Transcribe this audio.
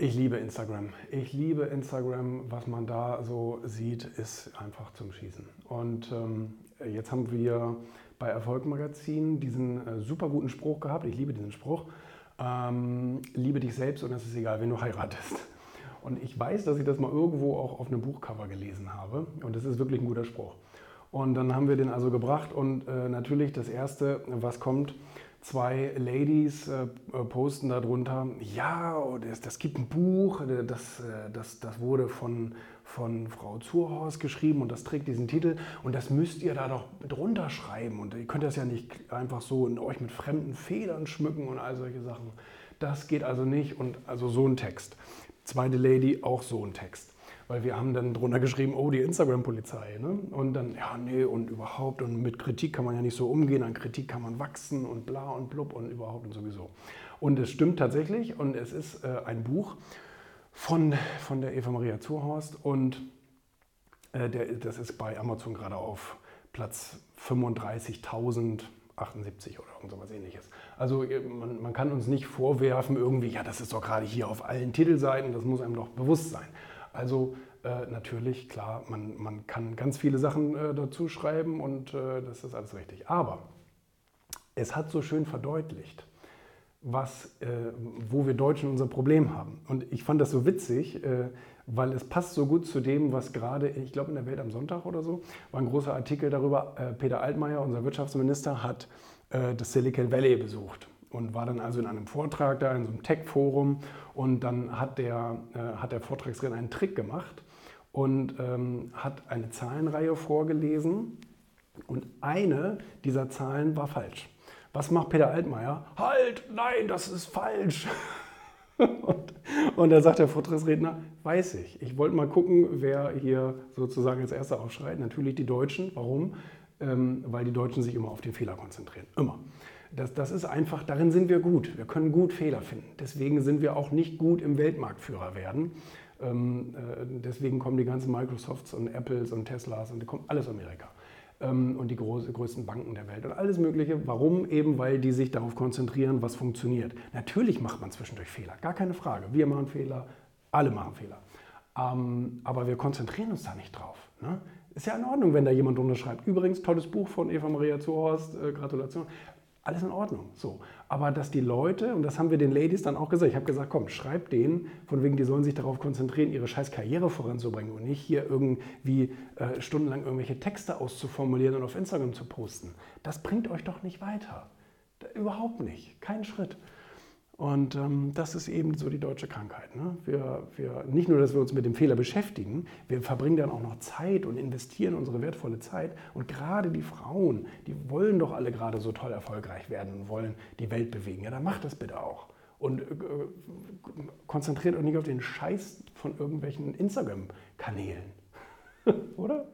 Ich liebe Instagram. Ich liebe Instagram. Was man da so sieht, ist einfach zum Schießen. Und ähm, jetzt haben wir bei Erfolg Magazin diesen äh, super guten Spruch gehabt. Ich liebe diesen Spruch. Ähm, liebe dich selbst und es ist egal, wenn du heiratest. Und ich weiß, dass ich das mal irgendwo auch auf einem Buchcover gelesen habe. Und das ist wirklich ein guter Spruch. Und dann haben wir den also gebracht. Und äh, natürlich das Erste, was kommt, zwei Ladies äh, äh, posten darunter, ja, das, das gibt ein Buch, äh, das, äh, das, das wurde von, von Frau Zurhorst geschrieben und das trägt diesen Titel und das müsst ihr da doch drunter schreiben und ihr könnt das ja nicht einfach so in euch mit fremden Federn schmücken und all solche Sachen. Das geht also nicht und also so ein Text. Zweite Lady auch so ein Text weil wir haben dann drunter geschrieben, oh, die Instagram-Polizei. Ne? Und dann, ja, nee, und überhaupt, und mit Kritik kann man ja nicht so umgehen, an Kritik kann man wachsen und bla und blub und überhaupt und sowieso. Und es stimmt tatsächlich und es ist äh, ein Buch von, von der Eva Maria Zurhorst und äh, der, das ist bei Amazon gerade auf Platz 35.000 78 oder irgend sowas ähnliches. Also man, man, kann uns nicht vorwerfen, irgendwie, ja, das ist doch gerade hier auf allen Titelseiten, das muss einem doch bewusst sein. Also äh, natürlich, klar, man, man kann ganz viele Sachen äh, dazu schreiben und äh, das ist alles richtig. Aber es hat so schön verdeutlicht, was, äh, wo wir Deutschen unser Problem haben. Und ich fand das so witzig, äh, weil es passt so gut zu dem, was gerade, ich glaube in der Welt am Sonntag oder so, war ein großer Artikel darüber. Äh, Peter Altmaier, unser Wirtschaftsminister, hat das Silicon Valley besucht und war dann also in einem Vortrag da, in so einem Tech-Forum und dann hat der, äh, hat der Vortragsredner einen Trick gemacht und ähm, hat eine Zahlenreihe vorgelesen und eine dieser Zahlen war falsch. Was macht Peter Altmaier? Halt, nein, das ist falsch. und, und da sagt der Vortragsredner, weiß ich. Ich wollte mal gucken, wer hier sozusagen als Erster aufschreit. Natürlich die Deutschen. Warum? Ähm, weil die Deutschen sich immer auf den Fehler konzentrieren. Immer. Das, das ist einfach, darin sind wir gut. Wir können gut Fehler finden. Deswegen sind wir auch nicht gut im Weltmarktführer werden. Ähm, äh, deswegen kommen die ganzen Microsofts und Apples und Teslas und kommen alles Amerika. Ähm, und die groß, größten Banken der Welt und alles Mögliche. Warum? Eben, weil die sich darauf konzentrieren, was funktioniert. Natürlich macht man zwischendurch Fehler, gar keine Frage. Wir machen Fehler, alle machen Fehler. Ähm, aber wir konzentrieren uns da nicht drauf. Ne? Ist ja in Ordnung, wenn da jemand unterschreibt. Übrigens, tolles Buch von Eva Maria Zuhorst, äh, Gratulation alles in Ordnung. So. Aber dass die Leute, und das haben wir den Ladies dann auch gesagt, ich habe gesagt, komm, schreib denen, von wegen, die sollen sich darauf konzentrieren, ihre scheiß Karriere voranzubringen und nicht hier irgendwie äh, stundenlang irgendwelche Texte auszuformulieren und auf Instagram zu posten. Das bringt euch doch nicht weiter. Überhaupt nicht. Kein Schritt. Und ähm, das ist eben so die deutsche Krankheit. Ne? Wir, wir, nicht nur, dass wir uns mit dem Fehler beschäftigen, wir verbringen dann auch noch Zeit und investieren unsere wertvolle Zeit. Und gerade die Frauen, die wollen doch alle gerade so toll erfolgreich werden und wollen die Welt bewegen. Ja, dann macht das bitte auch. Und äh, konzentriert euch nicht auf den Scheiß von irgendwelchen Instagram-Kanälen. Oder?